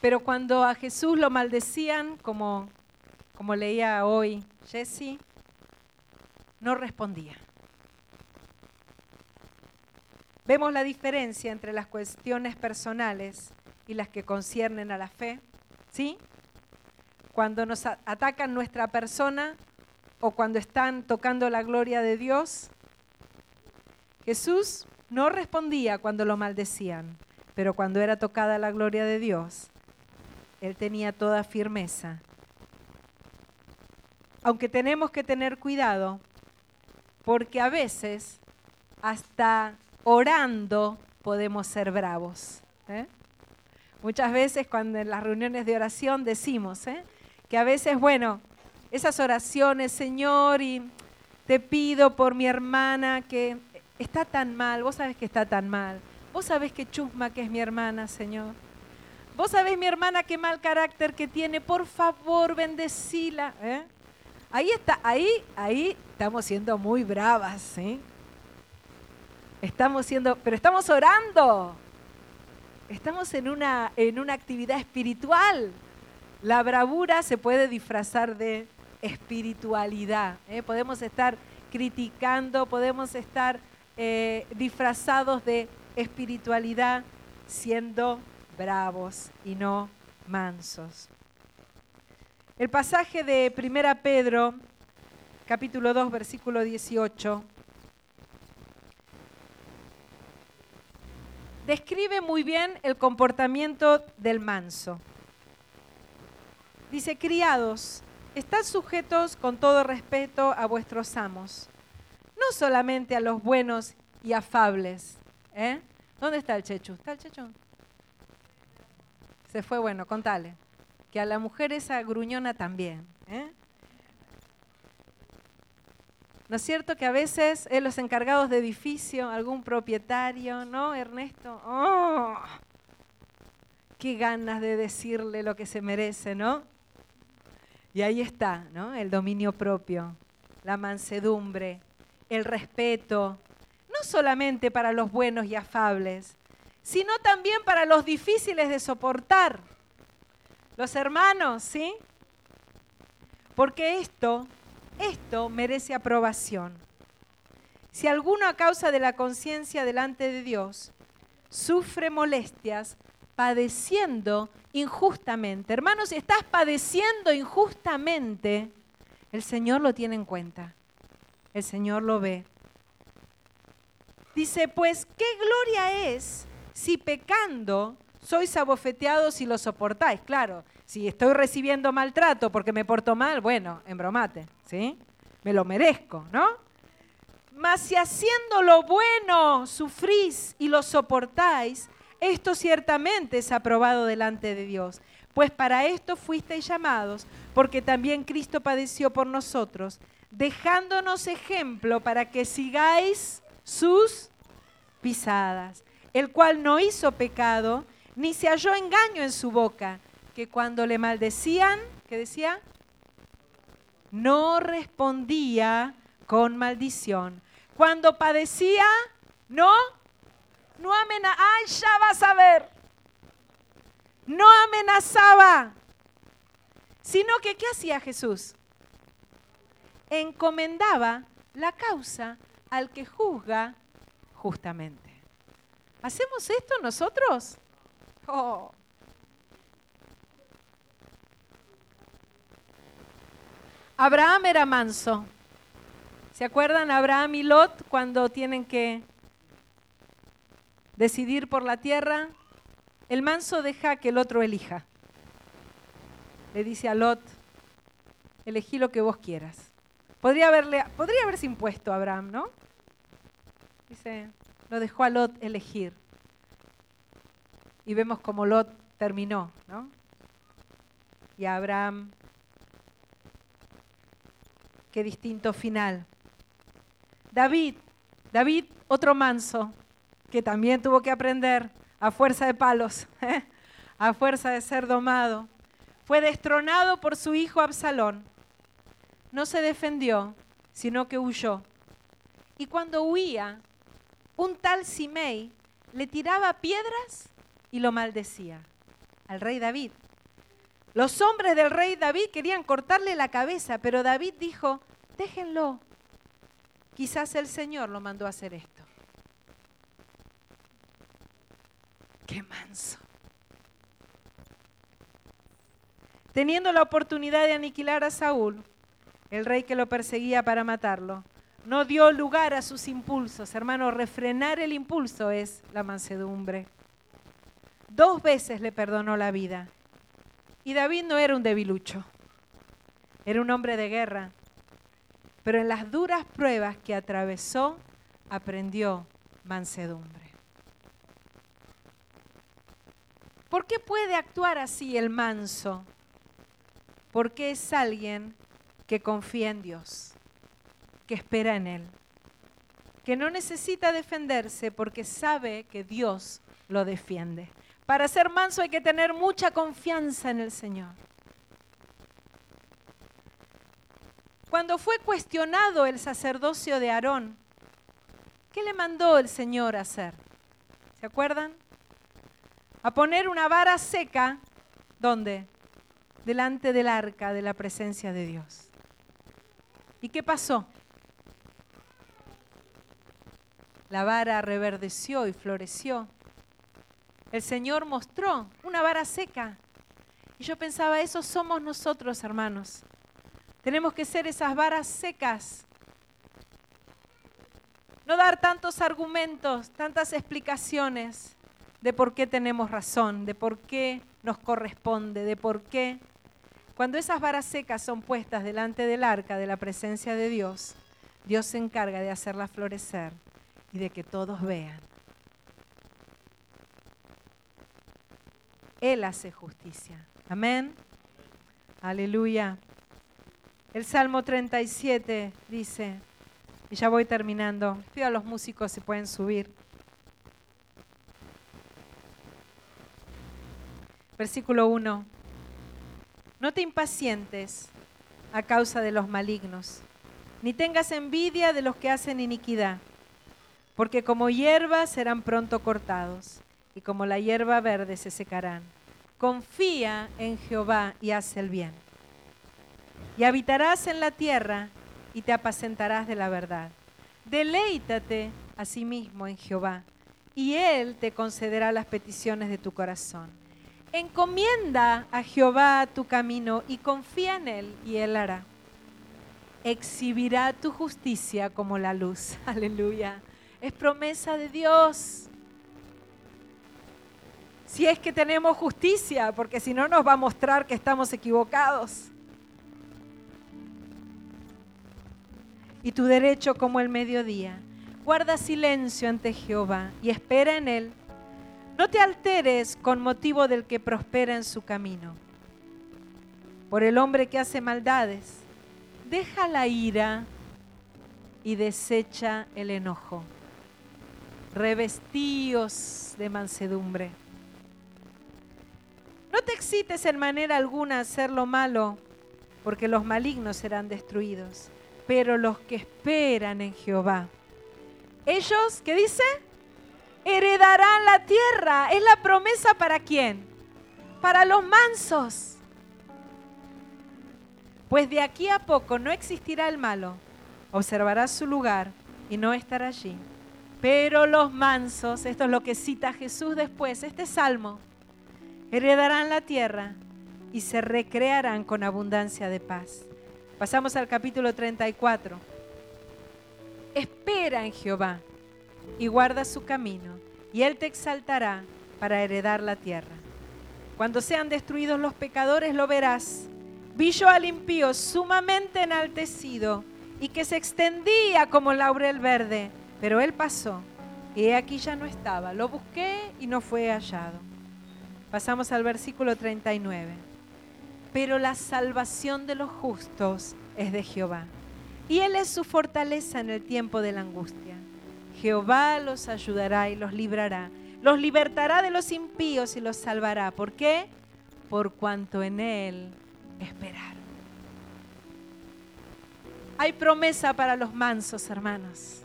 Pero cuando a Jesús lo maldecían, como, como leía hoy Jesse, no respondía. Vemos la diferencia entre las cuestiones personales y las que conciernen a la fe, ¿sí? Cuando nos atacan nuestra persona o cuando están tocando la gloria de Dios. Jesús no respondía cuando lo maldecían, pero cuando era tocada la gloria de Dios, él tenía toda firmeza. Aunque tenemos que tener cuidado, porque a veces hasta orando podemos ser bravos. ¿eh? Muchas veces cuando en las reuniones de oración decimos ¿eh? que a veces, bueno, esas oraciones, Señor, y te pido por mi hermana que está tan mal, vos sabés que está tan mal, vos sabés que chusma que es mi hermana, Señor. Vos sabés mi hermana qué mal carácter que tiene, por favor, bendecila. ¿eh? Ahí está, ahí, ahí estamos siendo muy bravas, ¿sí? Estamos siendo, pero estamos orando. Estamos en una, en una actividad espiritual. La bravura se puede disfrazar de espiritualidad. ¿eh? Podemos estar criticando, podemos estar eh, disfrazados de espiritualidad siendo bravos y no mansos. El pasaje de 1 Pedro, capítulo 2, versículo 18, describe muy bien el comportamiento del manso. Dice, criados, estad sujetos con todo respeto a vuestros amos, no solamente a los buenos y afables. ¿eh? ¿Dónde está el chechu? ¿Está el chechu? Se fue, bueno, contale. Que a la mujer esa gruñona también. ¿eh? ¿No es cierto que a veces eh, los encargados de edificio, algún propietario, ¿no, Ernesto? ¡Oh! Qué ganas de decirle lo que se merece, ¿no? Y ahí está, ¿no? El dominio propio, la mansedumbre, el respeto, no solamente para los buenos y afables, sino también para los difíciles de soportar. Los hermanos, ¿sí? Porque esto, esto merece aprobación. Si alguno a causa de la conciencia delante de Dios sufre molestias, padeciendo injustamente. Hermanos, si estás padeciendo injustamente, el Señor lo tiene en cuenta. El Señor lo ve. Dice, pues, ¿qué gloria es si pecando sois abofeteados y lo soportáis? Claro, si estoy recibiendo maltrato porque me porto mal, bueno, embromate, ¿sí? Me lo merezco, ¿no? Mas si haciendo lo bueno sufrís y lo soportáis, esto ciertamente es aprobado delante de Dios. Pues para esto fuisteis llamados, porque también Cristo padeció por nosotros, dejándonos ejemplo para que sigáis sus pisadas, el cual no hizo pecado, ni se halló engaño en su boca, que cuando le maldecían, ¿qué decía? No respondía con maldición. Cuando padecía, no no amenazaba, ay, ya vas a ver. No amenazaba, sino que ¿qué hacía Jesús? Encomendaba la causa al que juzga justamente. ¿Hacemos esto nosotros? Oh. Abraham era manso. ¿Se acuerdan Abraham y Lot cuando tienen que decidir por la tierra, el manso deja que el otro elija. Le dice a Lot, elegí lo que vos quieras. Podría, haberle, podría haberse impuesto a Abraham, ¿no? Dice, lo dejó a Lot elegir. Y vemos cómo Lot terminó, ¿no? Y a Abraham, qué distinto final. David, David, otro manso, que también tuvo que aprender a fuerza de palos, a fuerza de ser domado. Fue destronado por su hijo Absalón. No se defendió, sino que huyó. Y cuando huía, un tal Simei le tiraba piedras y lo maldecía al rey David. Los hombres del rey David querían cortarle la cabeza, pero David dijo, déjenlo. Quizás el Señor lo mandó a hacer esto. Qué manso. Teniendo la oportunidad de aniquilar a Saúl, el rey que lo perseguía para matarlo, no dio lugar a sus impulsos. Hermano, refrenar el impulso es la mansedumbre. Dos veces le perdonó la vida. Y David no era un debilucho, era un hombre de guerra. Pero en las duras pruebas que atravesó, aprendió mansedumbre. ¿Por qué puede actuar así el manso? Porque es alguien que confía en Dios, que espera en Él, que no necesita defenderse porque sabe que Dios lo defiende. Para ser manso hay que tener mucha confianza en el Señor. Cuando fue cuestionado el sacerdocio de Aarón, ¿qué le mandó el Señor a hacer? ¿Se acuerdan? a poner una vara seca, ¿dónde? Delante del arca de la presencia de Dios. ¿Y qué pasó? La vara reverdeció y floreció. El Señor mostró una vara seca. Y yo pensaba, eso somos nosotros, hermanos. Tenemos que ser esas varas secas. No dar tantos argumentos, tantas explicaciones de por qué tenemos razón, de por qué nos corresponde, de por qué. Cuando esas varas secas son puestas delante del arca de la presencia de Dios, Dios se encarga de hacerlas florecer y de que todos vean. Él hace justicia. Amén. Aleluya. El Salmo 37 dice, y ya voy terminando, pido a los músicos si pueden subir. Versículo 1. No te impacientes a causa de los malignos, ni tengas envidia de los que hacen iniquidad, porque como hierba serán pronto cortados, y como la hierba verde se secarán. Confía en Jehová y haz el bien. Y habitarás en la tierra y te apacentarás de la verdad. Deleítate a sí mismo en Jehová, y Él te concederá las peticiones de tu corazón. Encomienda a Jehová tu camino y confía en Él y Él hará. Exhibirá tu justicia como la luz. Aleluya. Es promesa de Dios. Si es que tenemos justicia, porque si no nos va a mostrar que estamos equivocados. Y tu derecho como el mediodía. Guarda silencio ante Jehová y espera en Él no te alteres con motivo del que prospera en su camino. Por el hombre que hace maldades, deja la ira y desecha el enojo. Revestíos de mansedumbre. No te excites en manera alguna a hacer lo malo, porque los malignos serán destruidos, pero los que esperan en Jehová. Ellos, ¿qué dice? heredarán la tierra. ¿Es la promesa para quién? Para los mansos. Pues de aquí a poco no existirá el malo. Observará su lugar y no estará allí. Pero los mansos, esto es lo que cita Jesús después, este salmo, heredarán la tierra y se recrearán con abundancia de paz. Pasamos al capítulo 34. Espera en Jehová y guarda su camino, y Él te exaltará para heredar la tierra. Cuando sean destruidos los pecadores, lo verás. Vi yo al impío sumamente enaltecido y que se extendía como laurel verde, pero Él pasó y aquí ya no estaba. Lo busqué y no fue hallado. Pasamos al versículo 39. Pero la salvación de los justos es de Jehová, y Él es su fortaleza en el tiempo de la angustia. Jehová los ayudará y los librará. Los libertará de los impíos y los salvará. ¿Por qué? Por cuanto en Él esperaron. Hay promesa para los mansos, hermanos.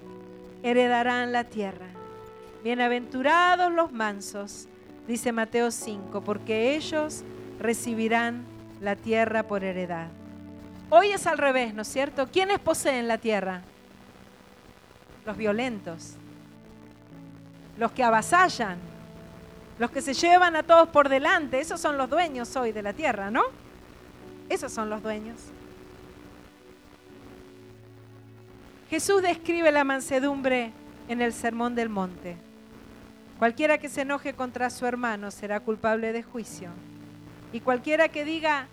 Heredarán la tierra. Bienaventurados los mansos, dice Mateo 5, porque ellos recibirán la tierra por heredad. Hoy es al revés, ¿no es cierto? ¿Quiénes poseen la tierra? los violentos, los que avasallan, los que se llevan a todos por delante, esos son los dueños hoy de la tierra, ¿no? Esos son los dueños. Jesús describe la mansedumbre en el Sermón del Monte. Cualquiera que se enoje contra su hermano será culpable de juicio. Y cualquiera que diga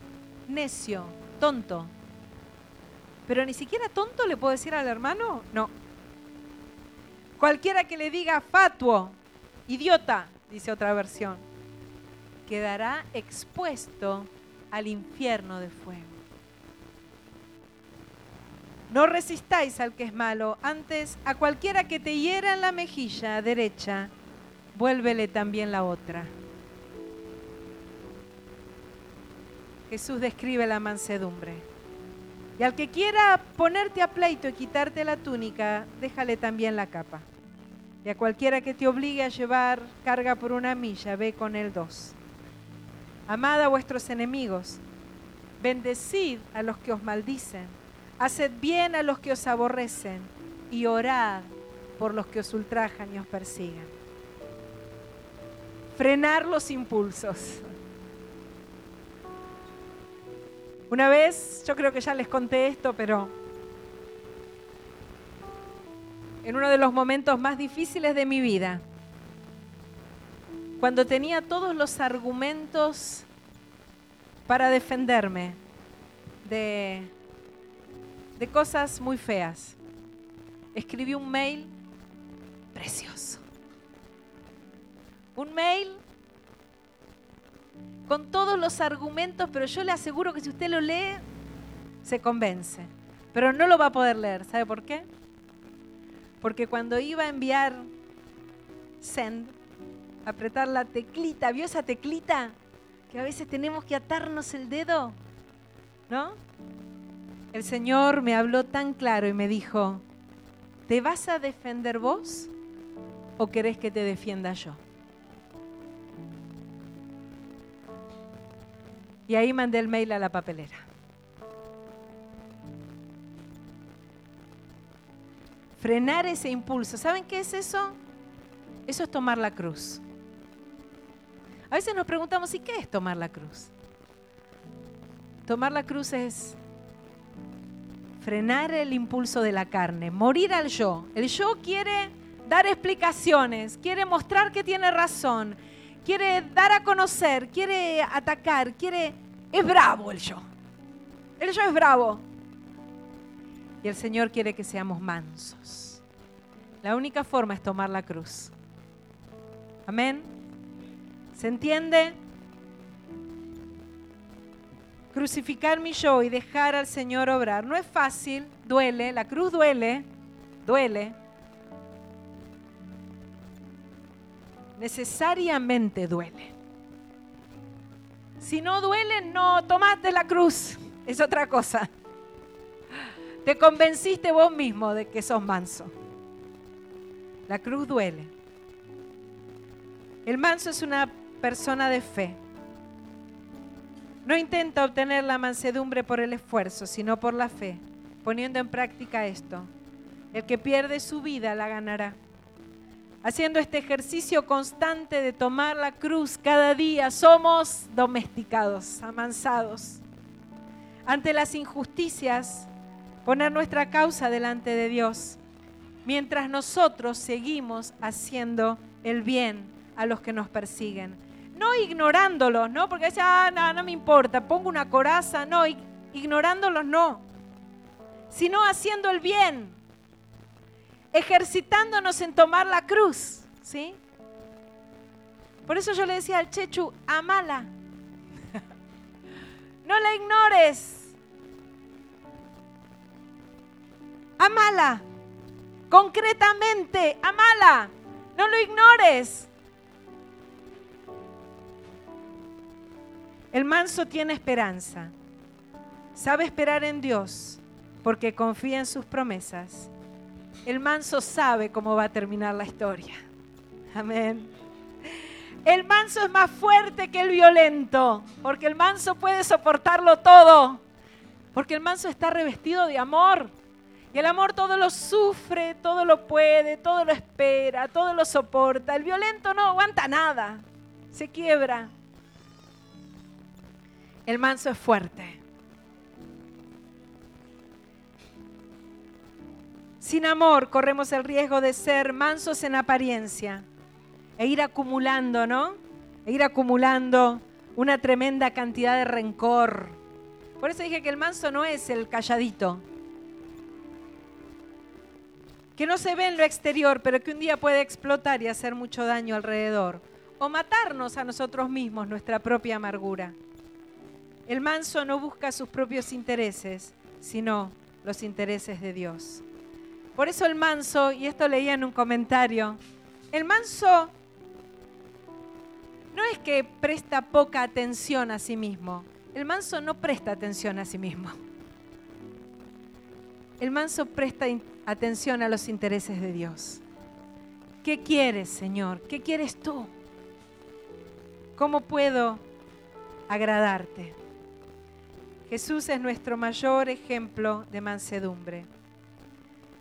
necio, tonto, pero ni siquiera tonto le puedo decir al hermano, no, Cualquiera que le diga fatuo, idiota, dice otra versión, quedará expuesto al infierno de fuego. No resistáis al que es malo, antes a cualquiera que te hiera en la mejilla derecha, vuélvele también la otra. Jesús describe la mansedumbre. Y al que quiera ponerte a pleito y quitarte la túnica, déjale también la capa. Y a cualquiera que te obligue a llevar carga por una milla, ve con él dos. Amad a vuestros enemigos, bendecid a los que os maldicen, haced bien a los que os aborrecen y orad por los que os ultrajan y os persigan. Frenar los impulsos. Una vez, yo creo que ya les conté esto, pero en uno de los momentos más difíciles de mi vida, cuando tenía todos los argumentos para defenderme de, de cosas muy feas, escribí un mail precioso. Un mail con todos los argumentos, pero yo le aseguro que si usted lo lee, se convence. Pero no lo va a poder leer. ¿Sabe por qué? Porque cuando iba a enviar send, apretar la teclita, ¿vio esa teclita? Que a veces tenemos que atarnos el dedo, ¿no? El Señor me habló tan claro y me dijo, ¿te vas a defender vos o querés que te defienda yo? Y ahí mandé el mail a la papelera. Frenar ese impulso. ¿Saben qué es eso? Eso es tomar la cruz. A veces nos preguntamos, ¿y qué es tomar la cruz? Tomar la cruz es frenar el impulso de la carne, morir al yo. El yo quiere dar explicaciones, quiere mostrar que tiene razón, quiere dar a conocer, quiere atacar, quiere... Es bravo el yo. El yo es bravo. Y el Señor quiere que seamos mansos. La única forma es tomar la cruz. Amén. ¿Se entiende? Crucificar mi yo y dejar al Señor obrar. No es fácil, duele, la cruz duele, duele. Necesariamente duele. Si no duele, no tomaste la cruz. Es otra cosa. Te convenciste vos mismo de que sos manso. La cruz duele. El manso es una persona de fe. No intenta obtener la mansedumbre por el esfuerzo, sino por la fe, poniendo en práctica esto. El que pierde su vida la ganará. Haciendo este ejercicio constante de tomar la cruz cada día, somos domesticados, amansados. Ante las injusticias, poner nuestra causa delante de Dios, mientras nosotros seguimos haciendo el bien a los que nos persiguen. No ignorándolos, ¿no? Porque dice, ah, no, no me importa, pongo una coraza, no, ignorándolos no, sino haciendo el bien, ejercitándonos en tomar la cruz, ¿sí? Por eso yo le decía al Chechu, amala, no la ignores, amala, concretamente, amala, no lo ignores. El manso tiene esperanza. Sabe esperar en Dios porque confía en sus promesas. El manso sabe cómo va a terminar la historia. Amén. El manso es más fuerte que el violento, porque el manso puede soportarlo todo, porque el manso está revestido de amor. Y el amor todo lo sufre, todo lo puede, todo lo espera, todo lo soporta. El violento no aguanta nada, se quiebra. El manso es fuerte. Sin amor corremos el riesgo de ser mansos en apariencia e ir acumulando, ¿no? E ir acumulando una tremenda cantidad de rencor. Por eso dije que el manso no es el calladito, que no se ve en lo exterior, pero que un día puede explotar y hacer mucho daño alrededor, o matarnos a nosotros mismos, nuestra propia amargura. El manso no busca sus propios intereses, sino los intereses de Dios. Por eso el manso, y esto leía en un comentario, el manso no es que presta poca atención a sí mismo, el manso no presta atención a sí mismo. El manso presta atención a los intereses de Dios. ¿Qué quieres, Señor? ¿Qué quieres tú? ¿Cómo puedo agradarte? Jesús es nuestro mayor ejemplo de mansedumbre.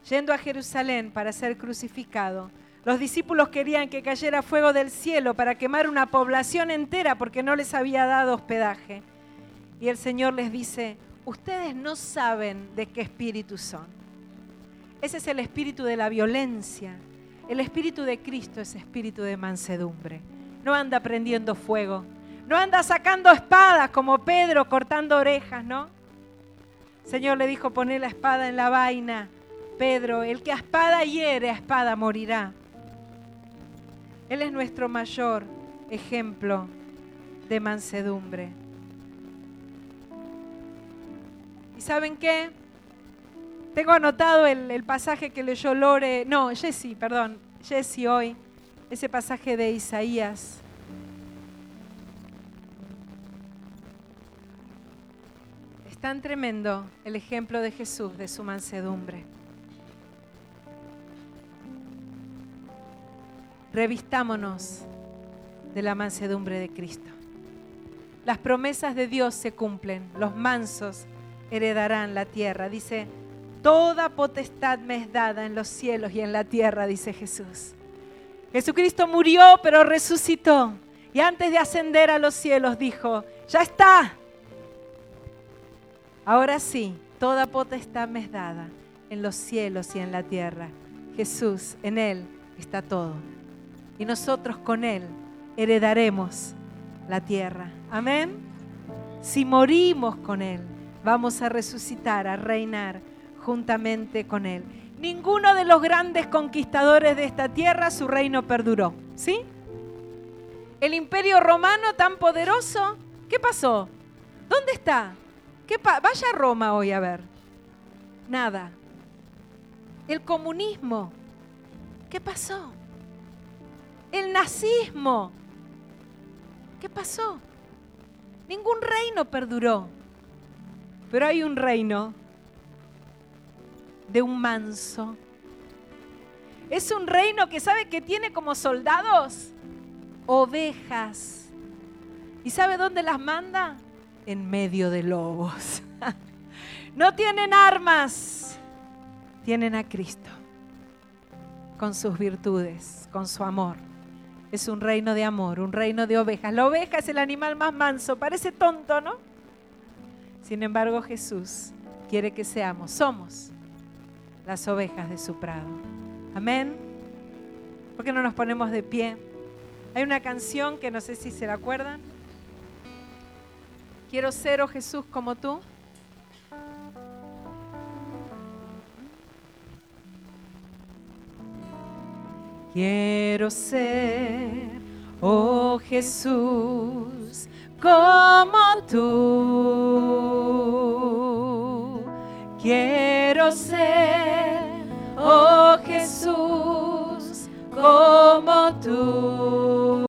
Yendo a Jerusalén para ser crucificado, los discípulos querían que cayera fuego del cielo para quemar una población entera porque no les había dado hospedaje. Y el Señor les dice, ustedes no saben de qué espíritu son. Ese es el espíritu de la violencia. El espíritu de Cristo es espíritu de mansedumbre. No anda prendiendo fuego, no anda sacando espadas como Pedro cortando orejas, ¿no? Señor le dijo, poné la espada en la vaina. Pedro, el que a espada hiere, a espada morirá. Él es nuestro mayor ejemplo de mansedumbre. ¿Y saben qué? Tengo anotado el, pasaje que leyó Lore, no, Jesse, perdón, Jesse hoy, ese pasaje de Isaías. Tan tremendo el ejemplo de Jesús, de su mansedumbre. Revistámonos de la mansedumbre de Cristo. Las promesas de Dios se cumplen, los mansos heredarán la tierra. Dice, toda potestad me es dada en los cielos y en la tierra, dice Jesús. Jesucristo murió, pero resucitó. Y antes de ascender a los cielos dijo, ya está. Ahora sí, toda potestad me es dada en los cielos y en la tierra. Jesús, en Él está todo y nosotros con Él heredaremos la tierra. Amén. Si morimos con Él, vamos a resucitar, a reinar juntamente con Él. Ninguno de los grandes conquistadores de esta tierra su reino perduró. ¿Sí? El imperio romano tan poderoso, ¿qué pasó? ¿Dónde está? ¿Qué Vaya a Roma hoy a ver. Nada. El comunismo, ¿qué pasó? El nazismo. ¿Qué pasó? Ningún reino perduró. Pero hay un reino de un manso. Es un reino que sabe que tiene como soldados ovejas. ¿Y sabe dónde las manda? En medio de lobos. No tienen armas, tienen a Cristo con sus virtudes, con su amor es un reino de amor, un reino de ovejas. La oveja es el animal más manso, parece tonto, ¿no? Sin embargo, Jesús quiere que seamos, somos las ovejas de su prado. Amén. ¿Por qué no nos ponemos de pie? Hay una canción que no sé si se la acuerdan. Quiero ser, oh Jesús, como tú. Quiero ser, oh Jesús, como tú. Quiero ser, oh Jesús, como tú.